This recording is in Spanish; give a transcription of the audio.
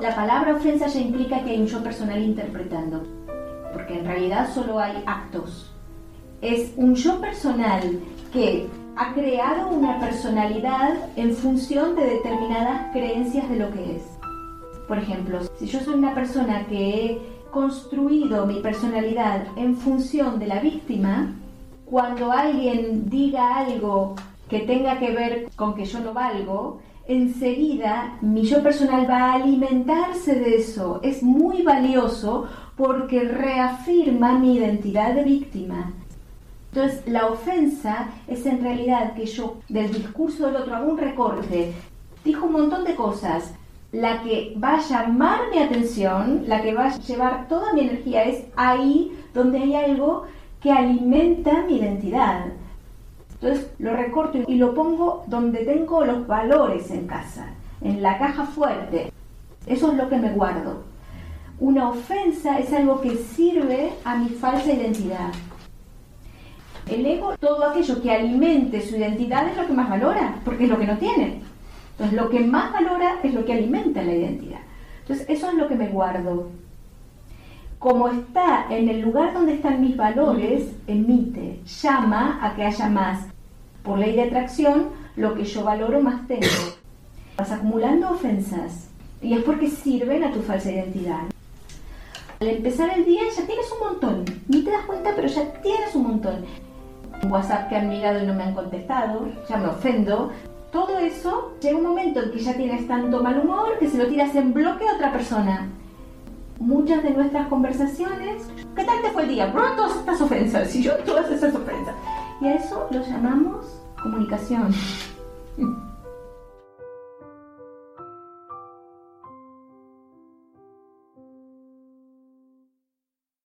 La palabra ofensa ya implica que hay un yo personal interpretando, porque en realidad solo hay actos. Es un yo personal que ha creado una personalidad en función de determinadas creencias de lo que es. Por ejemplo, si yo soy una persona que he construido mi personalidad en función de la víctima, cuando alguien diga algo que tenga que ver con que yo no valgo, enseguida mi yo personal va a alimentarse de eso. Es muy valioso porque reafirma mi identidad de víctima. Entonces, la ofensa es en realidad que yo del discurso del otro hago un recorte. Dijo un montón de cosas. La que va a llamar mi atención, la que va a llevar toda mi energía es ahí donde hay algo que alimenta mi identidad. Entonces lo recorto y lo pongo donde tengo los valores en casa, en la caja fuerte. Eso es lo que me guardo. Una ofensa es algo que sirve a mi falsa identidad. El ego, todo aquello que alimente su identidad es lo que más valora, porque es lo que no tiene. Entonces, lo que más valora es lo que alimenta la identidad. Entonces, eso es lo que me guardo. Como está en el lugar donde están mis valores, emite, llama a que haya más. Por ley de atracción, lo que yo valoro más tengo. Vas acumulando ofensas y es porque sirven a tu falsa identidad. Al empezar el día ya tienes un montón, ni te das cuenta, pero ya tienes un montón. WhatsApp que han mirado y no me han contestado, ya me ofendo. Todo eso llega un momento en que ya tienes tanto mal humor que se lo tiras en bloque a otra persona. Muchas de nuestras conversaciones, ¿qué tal te fue el día? Todas estas ofensas, y yo todas esas ofensas. Y a eso lo llamamos comunicación.